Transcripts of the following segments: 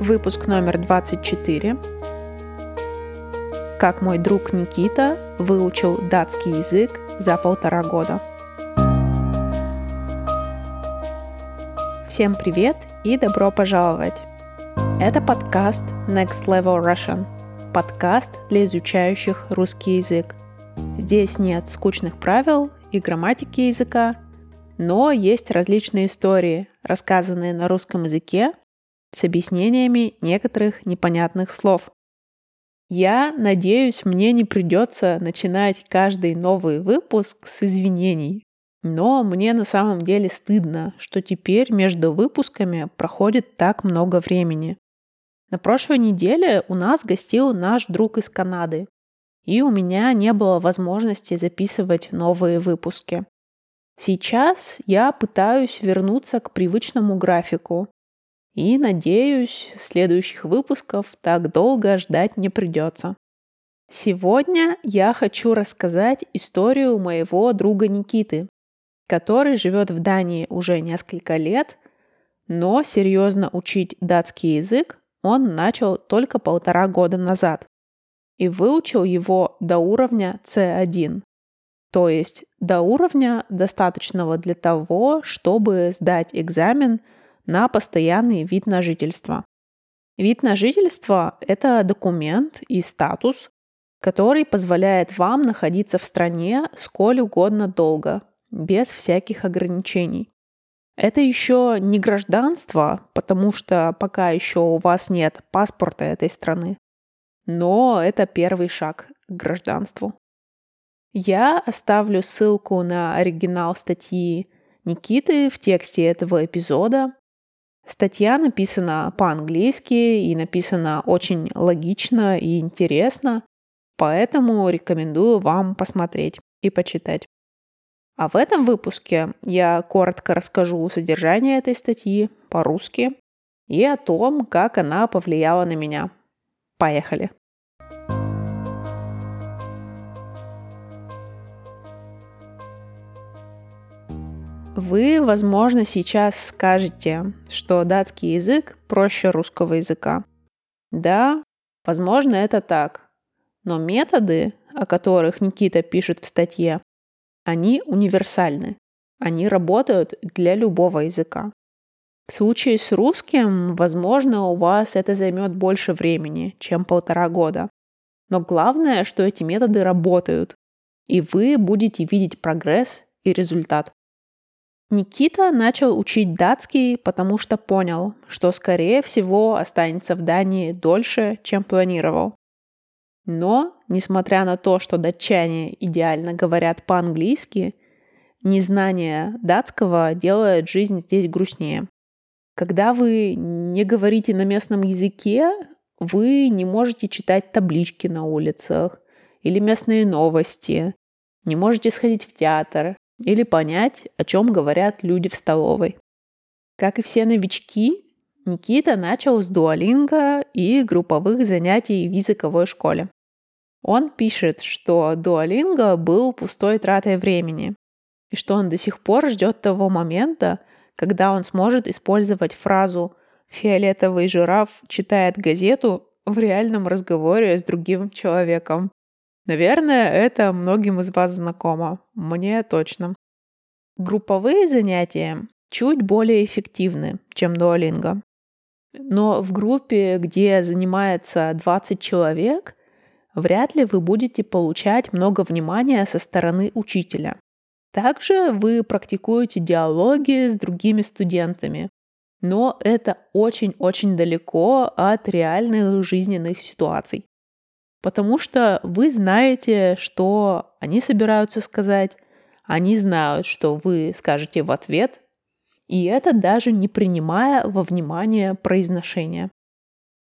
выпуск номер 24. Как мой друг Никита выучил датский язык за полтора года. Всем привет и добро пожаловать! Это подкаст Next Level Russian, подкаст для изучающих русский язык. Здесь нет скучных правил и грамматики языка, но есть различные истории, рассказанные на русском языке с объяснениями некоторых непонятных слов. Я надеюсь, мне не придется начинать каждый новый выпуск с извинений. Но мне на самом деле стыдно, что теперь между выпусками проходит так много времени. На прошлой неделе у нас гостил наш друг из Канады, и у меня не было возможности записывать новые выпуски. Сейчас я пытаюсь вернуться к привычному графику, и надеюсь, следующих выпусков так долго ждать не придется. Сегодня я хочу рассказать историю моего друга Никиты, который живет в Дании уже несколько лет, но серьезно учить датский язык он начал только полтора года назад и выучил его до уровня C1, то есть до уровня, достаточного для того, чтобы сдать экзамен – на постоянный вид на жительство. Вид на жительство – это документ и статус, который позволяет вам находиться в стране сколь угодно долго, без всяких ограничений. Это еще не гражданство, потому что пока еще у вас нет паспорта этой страны, но это первый шаг к гражданству. Я оставлю ссылку на оригинал статьи Никиты в тексте этого эпизода, Статья написана по-английски и написана очень логично и интересно, поэтому рекомендую вам посмотреть и почитать. А в этом выпуске я коротко расскажу содержание этой статьи по-русски и о том, как она повлияла на меня. Поехали! Вы, возможно, сейчас скажете, что датский язык проще русского языка. Да, возможно, это так. Но методы, о которых Никита пишет в статье, они универсальны. Они работают для любого языка. В случае с русским, возможно, у вас это займет больше времени, чем полтора года. Но главное, что эти методы работают, и вы будете видеть прогресс и результат. Никита начал учить датский, потому что понял, что, скорее всего, останется в Дании дольше, чем планировал. Но, несмотря на то, что датчане идеально говорят по-английски, незнание датского делает жизнь здесь грустнее. Когда вы не говорите на местном языке, вы не можете читать таблички на улицах или местные новости, не можете сходить в театр, или понять, о чем говорят люди в столовой. Как и все новички, Никита начал с дуалинга и групповых занятий в языковой школе. Он пишет, что дуалинга был пустой тратой времени, и что он до сих пор ждет того момента, когда он сможет использовать фразу «фиолетовый жираф читает газету» в реальном разговоре с другим человеком. Наверное, это многим из вас знакомо. Мне точно. Групповые занятия чуть более эффективны, чем дуалинго. Но в группе, где занимается 20 человек, вряд ли вы будете получать много внимания со стороны учителя. Также вы практикуете диалоги с другими студентами, но это очень-очень далеко от реальных жизненных ситуаций потому что вы знаете, что они собираются сказать, они знают, что вы скажете в ответ, и это даже не принимая во внимание произношения.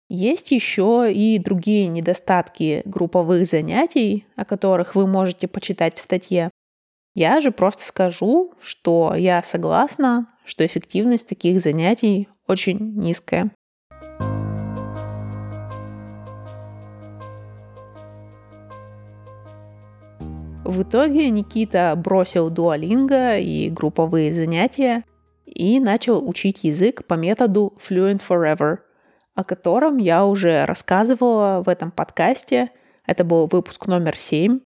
Есть еще и другие недостатки групповых занятий, о которых вы можете почитать в статье. Я же просто скажу, что я согласна, что эффективность таких занятий очень низкая. В итоге Никита бросил дуалинго и групповые занятия и начал учить язык по методу Fluent Forever, о котором я уже рассказывала в этом подкасте. Это был выпуск номер 7.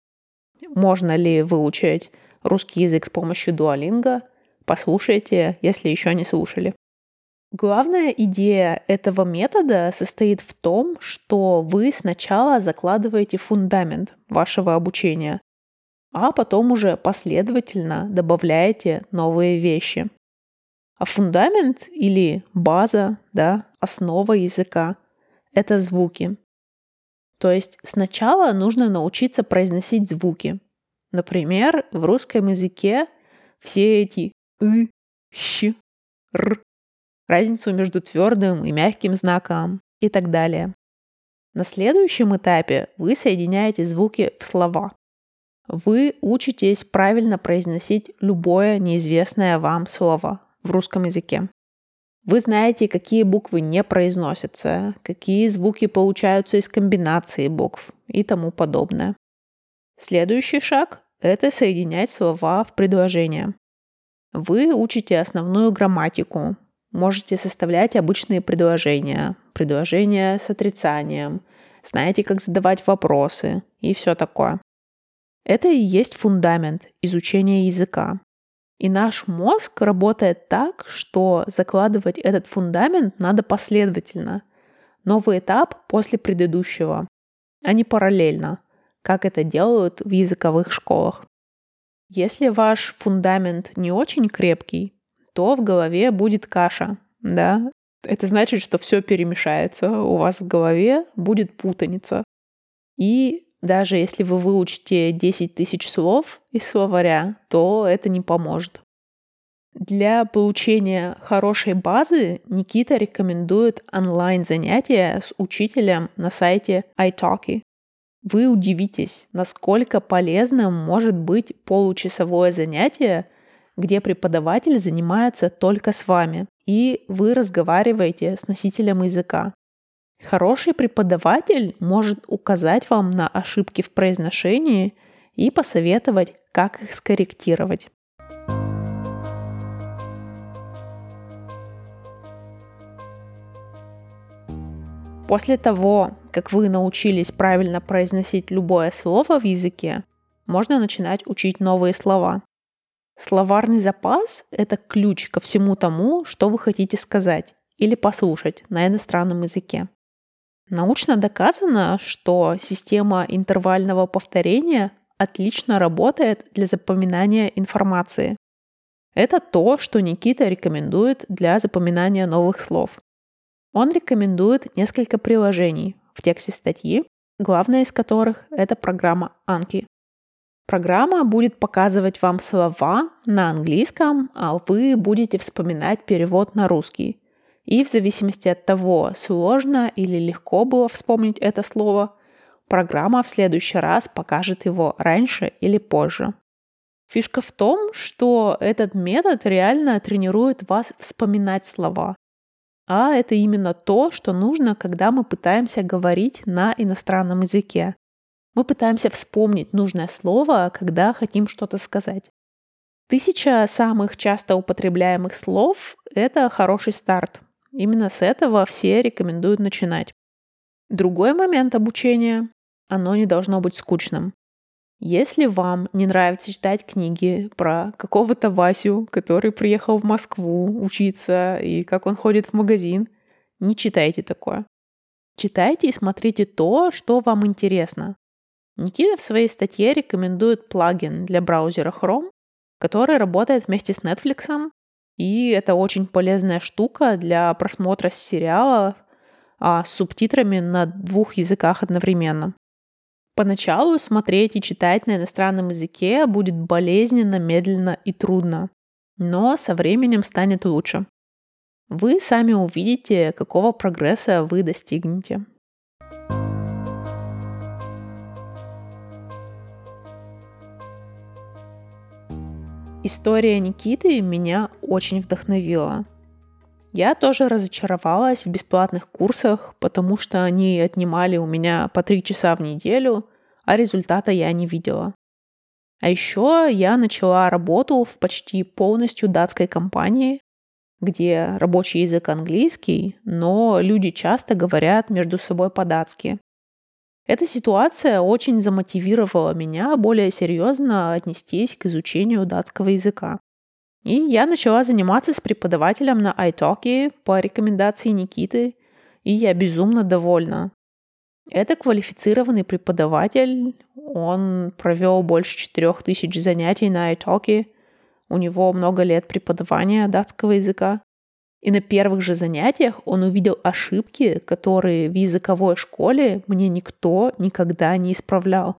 Можно ли выучить русский язык с помощью Duolingo? Послушайте, если еще не слушали. Главная идея этого метода состоит в том, что вы сначала закладываете фундамент вашего обучения, а потом уже последовательно добавляете новые вещи. А фундамент или база, да, основа языка — это звуки. То есть сначала нужно научиться произносить звуки. Например, в русском языке все эти «ы», «щ», «р», разницу между твердым и мягким знаком и так далее. На следующем этапе вы соединяете звуки в слова. Вы учитесь правильно произносить любое неизвестное вам слово в русском языке. Вы знаете, какие буквы не произносятся, какие звуки получаются из комбинации букв и тому подобное. Следующий шаг – это соединять слова в предложения. Вы учите основную грамматику, можете составлять обычные предложения, предложения с отрицанием, знаете, как задавать вопросы и все такое. Это и есть фундамент изучения языка. И наш мозг работает так, что закладывать этот фундамент надо последовательно. Новый этап после предыдущего, а не параллельно, как это делают в языковых школах. Если ваш фундамент не очень крепкий, то в голове будет каша, да? Это значит, что все перемешается, у вас в голове будет путаница. И даже если вы выучите 10 тысяч слов из словаря, то это не поможет. Для получения хорошей базы Никита рекомендует онлайн-занятия с учителем на сайте iTalki. Вы удивитесь, насколько полезным может быть получасовое занятие, где преподаватель занимается только с вами, и вы разговариваете с носителем языка. Хороший преподаватель может указать вам на ошибки в произношении и посоветовать, как их скорректировать. После того, как вы научились правильно произносить любое слово в языке, можно начинать учить новые слова. Словарный запас – это ключ ко всему тому, что вы хотите сказать или послушать на иностранном языке. Научно доказано, что система интервального повторения отлично работает для запоминания информации. Это то, что Никита рекомендует для запоминания новых слов. Он рекомендует несколько приложений в тексте статьи, главное из которых – это программа Anki. Программа будет показывать вам слова на английском, а вы будете вспоминать перевод на русский. И в зависимости от того, сложно или легко было вспомнить это слово, программа в следующий раз покажет его раньше или позже. Фишка в том, что этот метод реально тренирует вас вспоминать слова. А это именно то, что нужно, когда мы пытаемся говорить на иностранном языке. Мы пытаемся вспомнить нужное слово, когда хотим что-то сказать. Тысяча самых часто употребляемых слов – это хороший старт. Именно с этого все рекомендуют начинать. Другой момент обучения – оно не должно быть скучным. Если вам не нравится читать книги про какого-то Васю, который приехал в Москву учиться и как он ходит в магазин, не читайте такое. Читайте и смотрите то, что вам интересно. Никита в своей статье рекомендует плагин для браузера Chrome, который работает вместе с Netflix, и это очень полезная штука для просмотра сериала а, с субтитрами на двух языках одновременно. Поначалу смотреть и читать на иностранном языке будет болезненно, медленно и трудно, но со временем станет лучше. Вы сами увидите, какого прогресса вы достигнете. История Никиты меня очень вдохновила. Я тоже разочаровалась в бесплатных курсах, потому что они отнимали у меня по три часа в неделю, а результата я не видела. А еще я начала работу в почти полностью датской компании, где рабочий язык английский, но люди часто говорят между собой по-датски. Эта ситуация очень замотивировала меня более серьезно отнестись к изучению датского языка. И я начала заниматься с преподавателем на iTalki по рекомендации Никиты, и я безумно довольна. Это квалифицированный преподаватель, он провел больше 4000 занятий на iTalki, у него много лет преподавания датского языка. И на первых же занятиях он увидел ошибки, которые в языковой школе мне никто никогда не исправлял.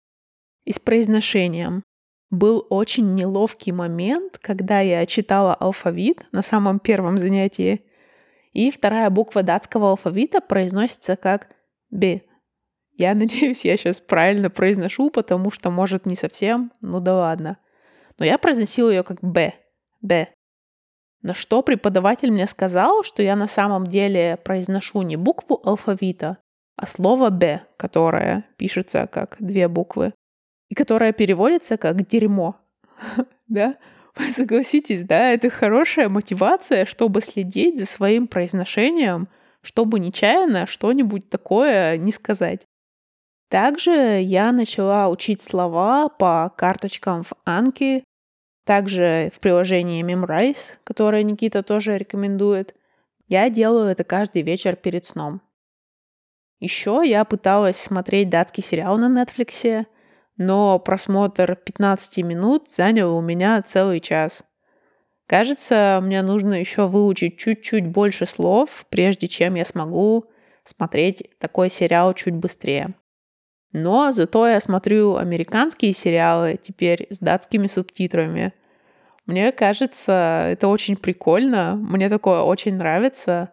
И с произношением. Был очень неловкий момент, когда я читала алфавит на самом первом занятии, и вторая буква датского алфавита произносится как «б». Я надеюсь, я сейчас правильно произношу, потому что, может, не совсем, ну да ладно. Но я произносила ее как «б», «б». На что преподаватель мне сказал, что я на самом деле произношу не букву алфавита, а слово «б», которое пишется как две буквы, и которое переводится как «дерьмо». Да? Вы согласитесь, да, это хорошая мотивация, чтобы следить за своим произношением, чтобы нечаянно что-нибудь такое не сказать. Также я начала учить слова по карточкам в Анки, также в приложении Memrise, которое Никита тоже рекомендует. Я делаю это каждый вечер перед сном. Еще я пыталась смотреть датский сериал на Netflix, но просмотр 15 минут занял у меня целый час. Кажется, мне нужно еще выучить чуть-чуть больше слов, прежде чем я смогу смотреть такой сериал чуть быстрее. Но зато я смотрю американские сериалы теперь с датскими субтитрами. Мне кажется, это очень прикольно, мне такое очень нравится.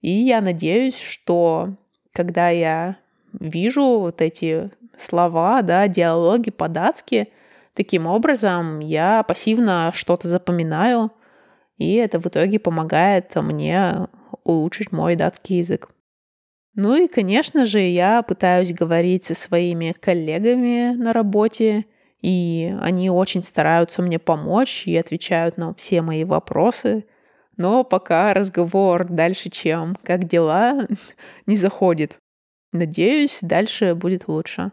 И я надеюсь, что когда я вижу вот эти слова, да, диалоги по-датски, таким образом я пассивно что-то запоминаю, и это в итоге помогает мне улучшить мой датский язык. Ну и, конечно же, я пытаюсь говорить со своими коллегами на работе, и они очень стараются мне помочь и отвечают на все мои вопросы. Но пока разговор дальше, чем «как дела?» не заходит. Надеюсь, дальше будет лучше.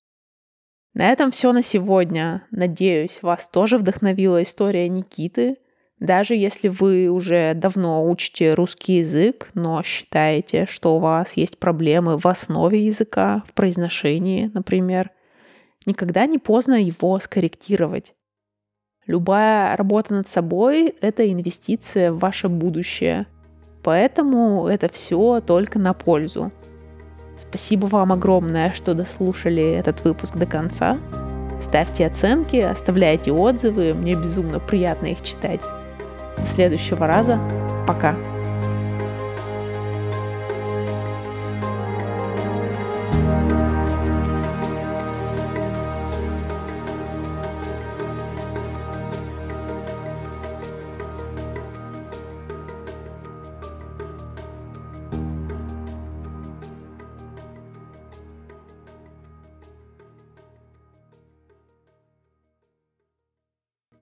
На этом все на сегодня. Надеюсь, вас тоже вдохновила история Никиты. Даже если вы уже давно учите русский язык, но считаете, что у вас есть проблемы в основе языка, в произношении, например, никогда не поздно его скорректировать. Любая работа над собой – это инвестиция в ваше будущее. Поэтому это все только на пользу. Спасибо вам огромное, что дослушали этот выпуск до конца. Ставьте оценки, оставляйте отзывы, мне безумно приятно их читать. Следующего раза. Пока.